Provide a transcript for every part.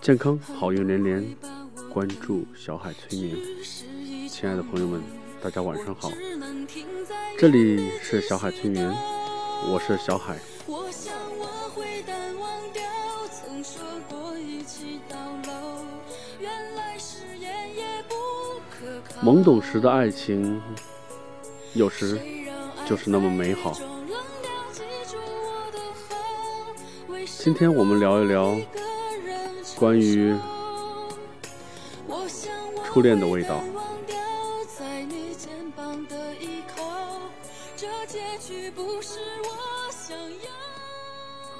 健康好运连连，关注小海催眠。亲爱的朋友们，大家晚上好，这里是小海催眠，我是小海。懵懂时的爱情，有时就是那么美好。今天我们聊一聊关于初恋的味道。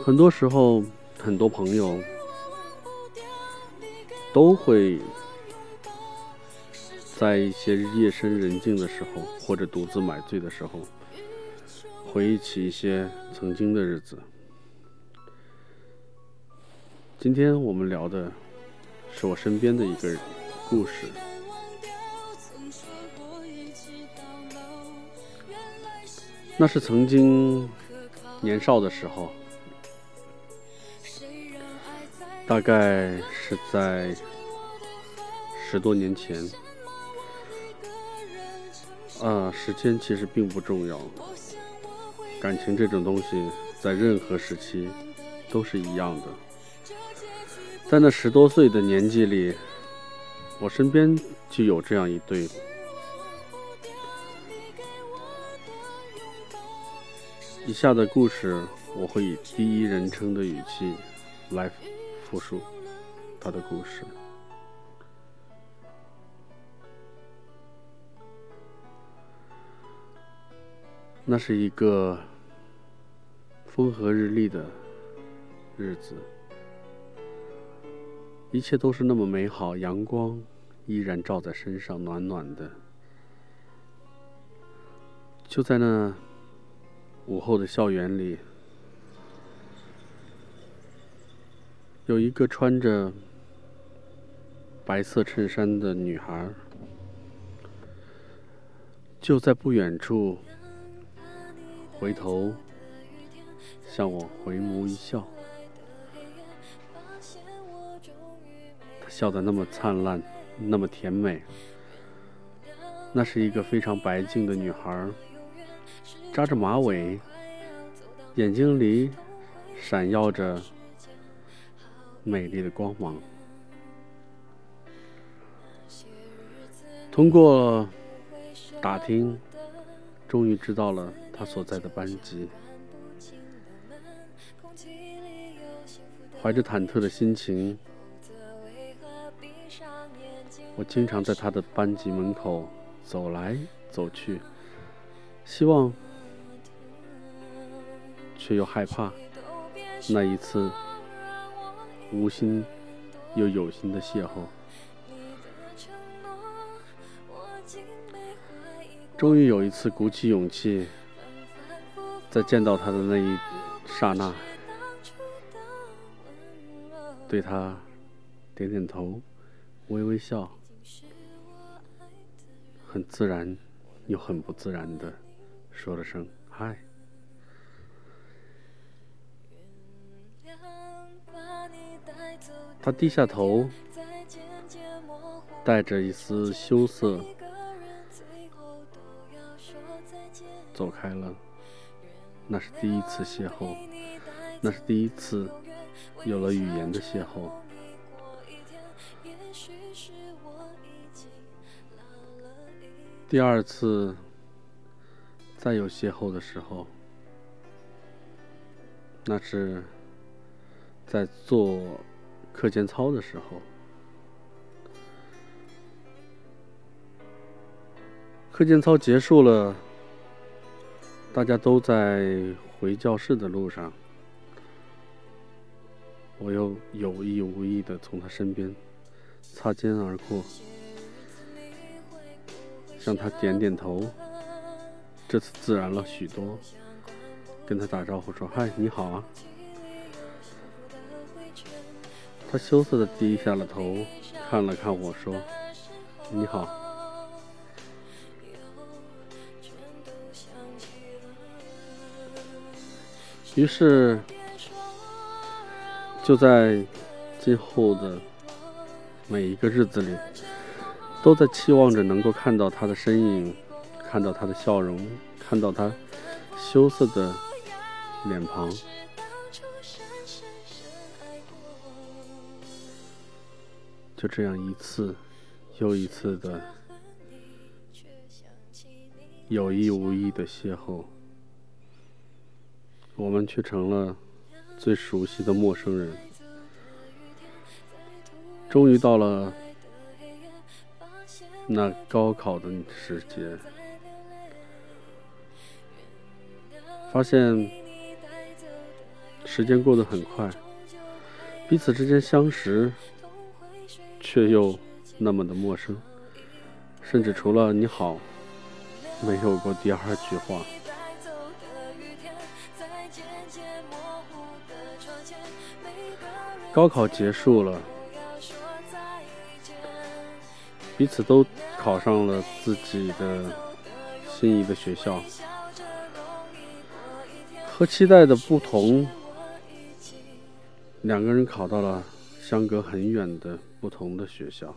很多时候，很多朋友都会。在一些夜深人静的时候，或者独自买醉的时候，回忆起一些曾经的日子。今天我们聊的是我身边的一个故事。那是曾经年少的时候，大概是在十多年前。啊，时间其实并不重要。感情这种东西，在任何时期都是一样的。在那十多岁的年纪里，我身边就有这样一对。以下的故事，我会以第一人称的语气来复述他的故事。那是一个风和日丽的日子，一切都是那么美好，阳光依然照在身上，暖暖的。就在那午后的校园里，有一个穿着白色衬衫的女孩，就在不远处。回头向我回眸一笑，笑得那么灿烂，那么甜美。那是一个非常白净的女孩，扎着马尾，眼睛里闪耀着美丽的光芒。通过打听，终于知道了。他所在的班级，怀着忐忑的心情，我经常在他的班级门口走来走去，希望，却又害怕那一次无心又有心的邂逅。终于有一次，鼓起勇气。在见到他的那一刹那，对他点点头，微微笑，很自然又很不自然的说了声“嗨”。他低下头，带着一丝羞涩，走开了。那是第一次邂逅，那是第一次有了语言的邂逅。第二次再有邂逅的时候，那是在做课间操的时候。课间操结束了。大家都在回教室的路上，我又有意无意的从他身边擦肩而过，向他点点头。这次自然了许多，跟他打招呼说：“嗨，你好啊。”他羞涩的低下了头，看了看我说：“你好。”于是，就在今后的每一个日子里，都在期望着能够看到他的身影，看到他的笑容，看到他羞涩的脸庞。就这样一次又一次的有意无意的邂逅，我们却成了最熟悉的陌生人。终于到了那高考的时节，发现时间过得很快，彼此之间相识。却又那么的陌生，甚至除了你好，没有过第二句话。高考结束了，彼此都考上了自己的心仪的学校，和期待的不同，两个人考到了相隔很远的。不同的学校，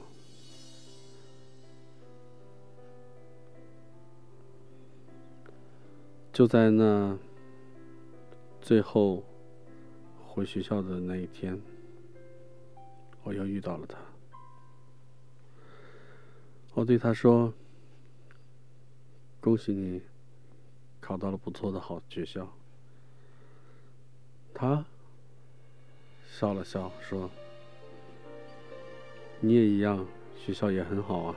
就在那最后回学校的那一天，我又遇到了他。我对他说：“恭喜你考到了不错的好学校。”他笑了笑说。你也一样，学校也很好啊。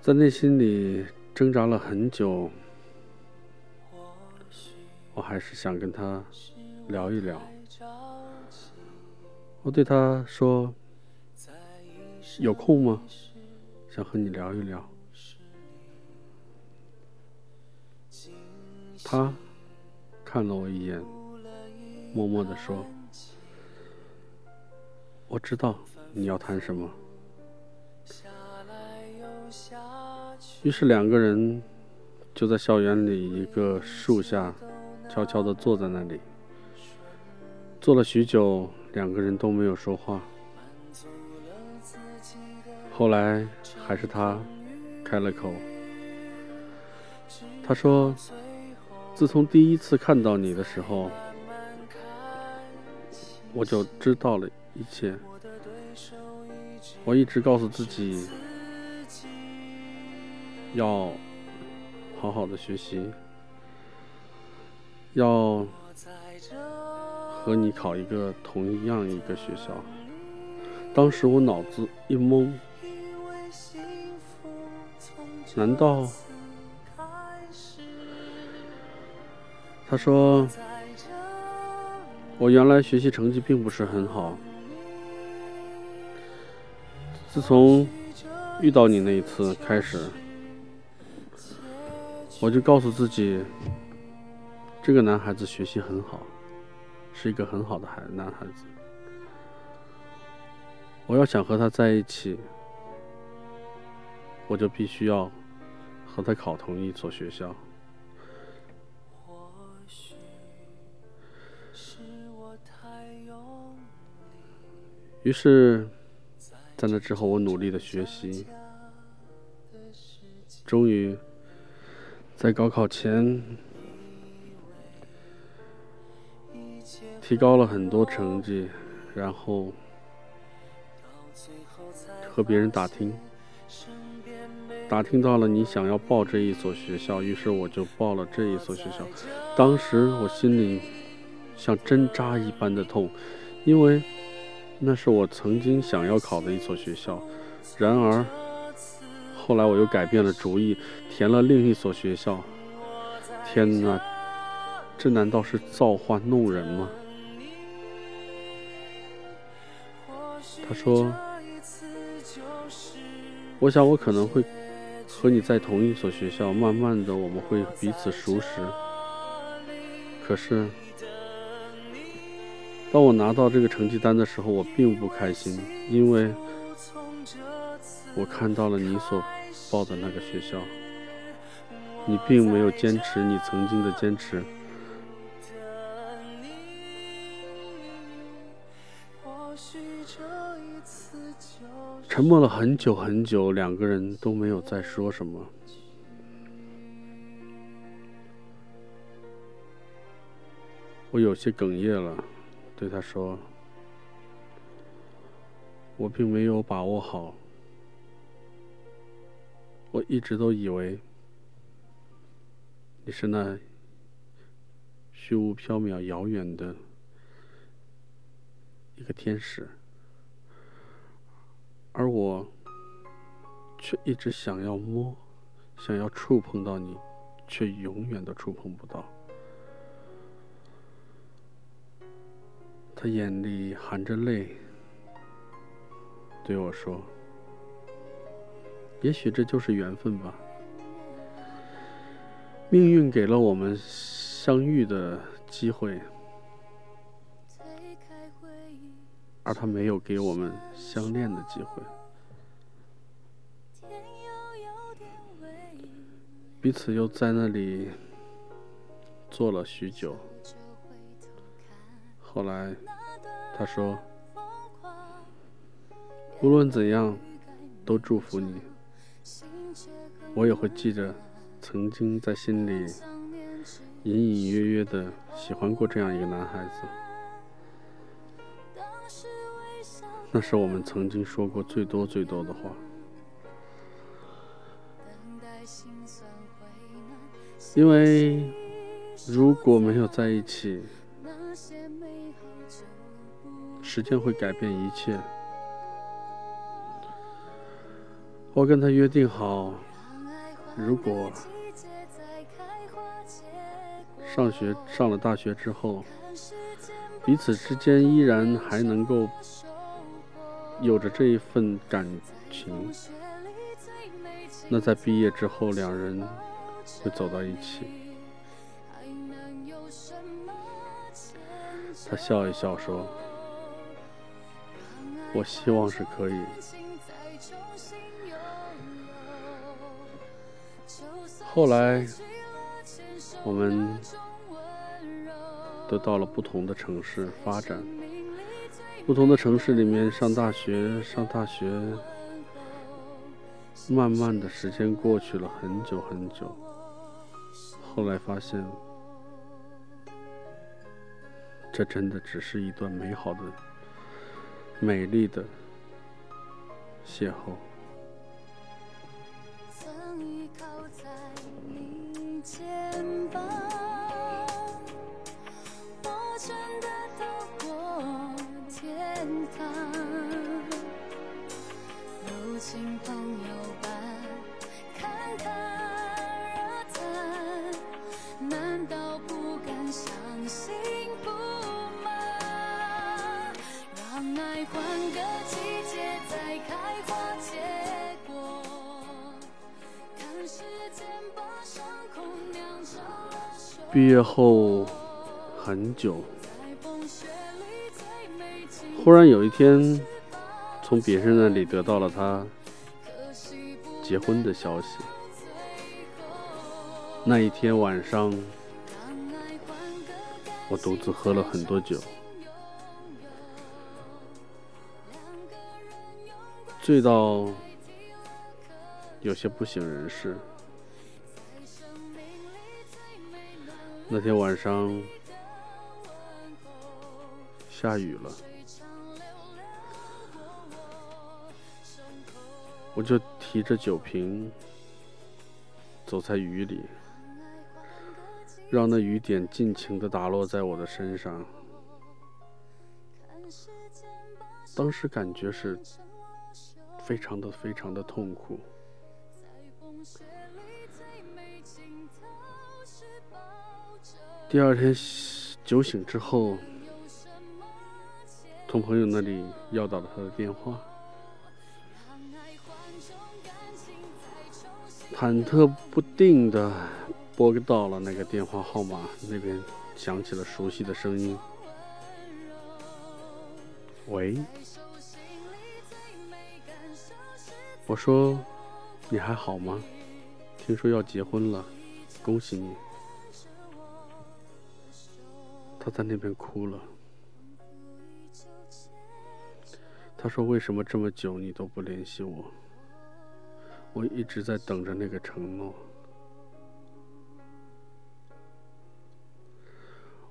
在内心里挣扎了很久，我还是想跟他聊一聊。我对他说：“有空吗？想和你聊一聊。”他看了我一眼。默默地说：“我知道你要谈什么。”于是两个人就在校园里一个树下，悄悄的坐在那里，坐了许久，两个人都没有说话。后来还是他开了口，他说：“自从第一次看到你的时候。”我就知道了一切。我一直告诉自己，要好好的学习，要和你考一个同一样一个学校。当时我脑子一懵，难道？他说。我原来学习成绩并不是很好，自从遇到你那一次开始，我就告诉自己，这个男孩子学习很好，是一个很好的孩男孩子。我要想和他在一起，我就必须要和他考同一所学校。于是，在那之后，我努力的学习，终于在高考前提高了很多成绩，然后和别人打听，打听到了你想要报这一所学校，于是我就报了这一所学校。当时我心里像针扎一般的痛，因为。那是我曾经想要考的一所学校，然而后来我又改变了主意，填了另一所学校。天哪，这难道是造化弄人吗？他说：“我想我可能会和你在同一所学校，慢慢的我们会彼此熟识。可是……”当我拿到这个成绩单的时候，我并不开心，因为我看到了你所报的那个学校，你并没有坚持你曾经的坚持，沉默了很久很久，两个人都没有再说什么。我有些哽咽了，对他说：“我并没有把握好，我一直都以为你是那虚无缥缈、遥远的一个天使。”而我却一直想要摸，想要触碰到你，却永远都触碰不到。他眼里含着泪，对我说：“也许这就是缘分吧，命运给了我们相遇的机会。”而他没有给我们相恋的机会，彼此又在那里坐了许久。后来他说：“无论怎样，都祝福你。我也会记着曾经在心里隐隐约约的喜欢过这样一个男孩子。”那是我们曾经说过最多最多的话，因为如果没有在一起，时间会改变一切。我跟他约定好，如果上学上了大学之后，彼此之间依然还能够。有着这一份感情，那在毕业之后，两人会走到一起。他笑一笑说：“我希望是可以。”后来，我们都到了不同的城市发展。不同的城市里面上大学，上大学，慢慢的时间过去了很久很久，后来发现，这真的只是一段美好的、美丽的邂逅。毕业后很久，忽然有一天，从别人那里得到了他结婚的消息。那一天晚上，我独自喝了很多酒，醉到有些不省人事。那天晚上下雨了，我就提着酒瓶走在雨里，让那雨点尽情的打落在我的身上。当时感觉是非常的非常的痛苦。第二天酒醒之后，从朋友那里要到了他的电话，忐忑不定的拨到了那个电话号码，那边响起了熟悉的声音：“喂。”我说：“你还好吗？听说要结婚了，恭喜你。”他在那边哭了，他说：“为什么这么久你都不联系我？我一直在等着那个承诺，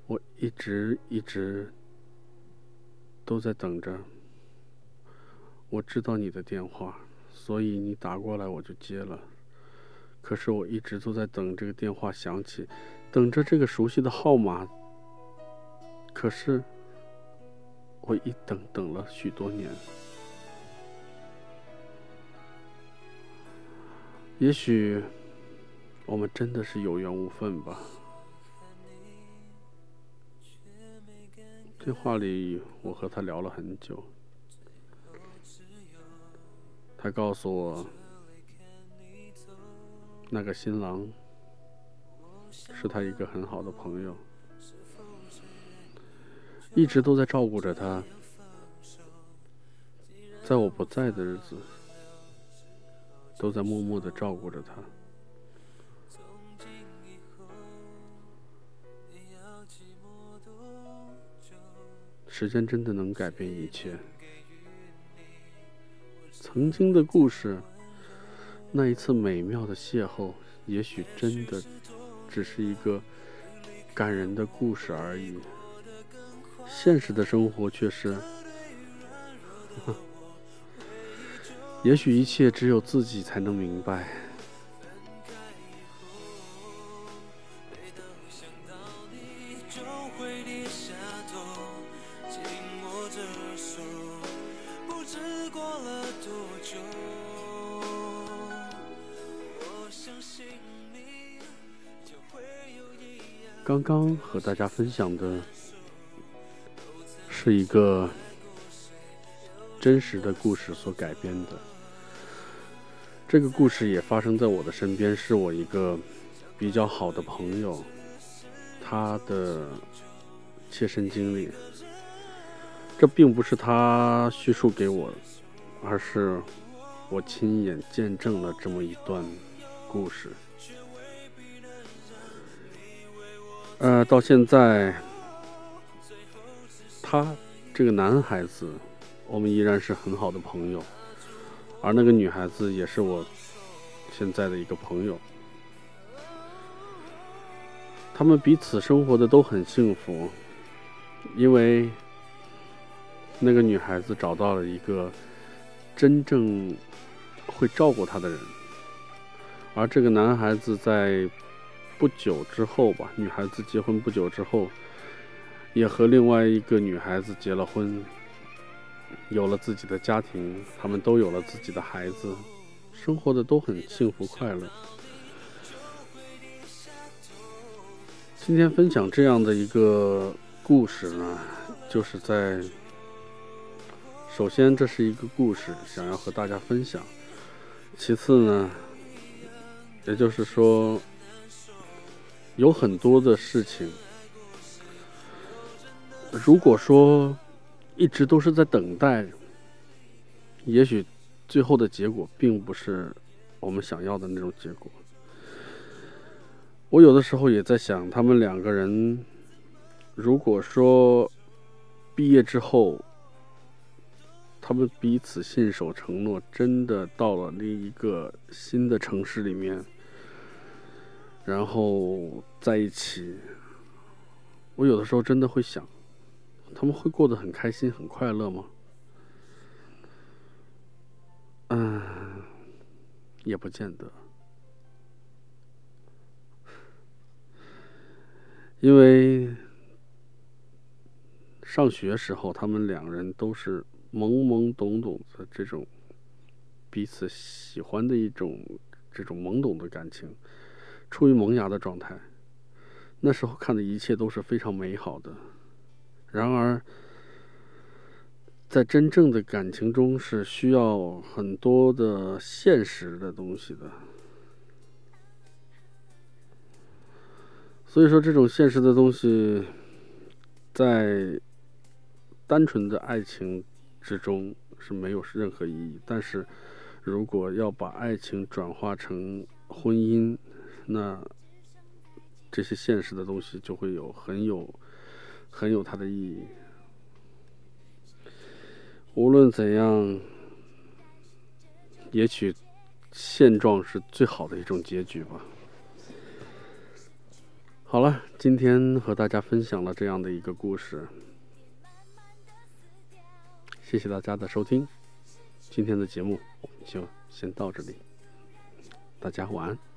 我一直一直都在等着。我知道你的电话，所以你打过来我就接了。可是我一直都在等这个电话响起，等着这个熟悉的号码。可是……”我一等等了许多年，也许我们真的是有缘无分吧。电话里，我和他聊了很久，他告诉我，那个新郎是他一个很好的朋友。一直都在照顾着他，在我不在的日子，都在默默的照顾着他。时间真的能改变一切。曾经的故事，那一次美妙的邂逅，也许真的只是一个感人的故事而已。现实的生活却是，也许一切只有自己才能明白。刚刚和大家分享的。是一个真实的故事所改编的。这个故事也发生在我的身边，是我一个比较好的朋友，他的切身经历。这并不是他叙述给我，而是我亲眼见证了这么一段故事。呃，到现在。他这个男孩子，我们依然是很好的朋友，而那个女孩子也是我现在的一个朋友。他们彼此生活的都很幸福，因为那个女孩子找到了一个真正会照顾她的人，而这个男孩子在不久之后吧，女孩子结婚不久之后。也和另外一个女孩子结了婚，有了自己的家庭，他们都有了自己的孩子，生活的都很幸福快乐。今天分享这样的一个故事呢，就是在首先这是一个故事，想要和大家分享；其次呢，也就是说有很多的事情。如果说一直都是在等待，也许最后的结果并不是我们想要的那种结果。我有的时候也在想，他们两个人如果说毕业之后，他们彼此信守承诺，真的到了另一个新的城市里面，然后在一起，我有的时候真的会想。他们会过得很开心、很快乐吗？嗯，也不见得，因为上学时候，他们两人都是懵懵懂懂的这种彼此喜欢的一种这种懵懂的感情，处于萌芽的状态。那时候看的一切都是非常美好的。然而，在真正的感情中是需要很多的现实的东西的。所以说，这种现实的东西，在单纯的爱情之中是没有任何意义。但是，如果要把爱情转化成婚姻，那这些现实的东西就会有很有。很有它的意义。无论怎样，也许现状是最好的一种结局吧。好了，今天和大家分享了这样的一个故事，谢谢大家的收听。今天的节目我们就先到这里，大家晚安。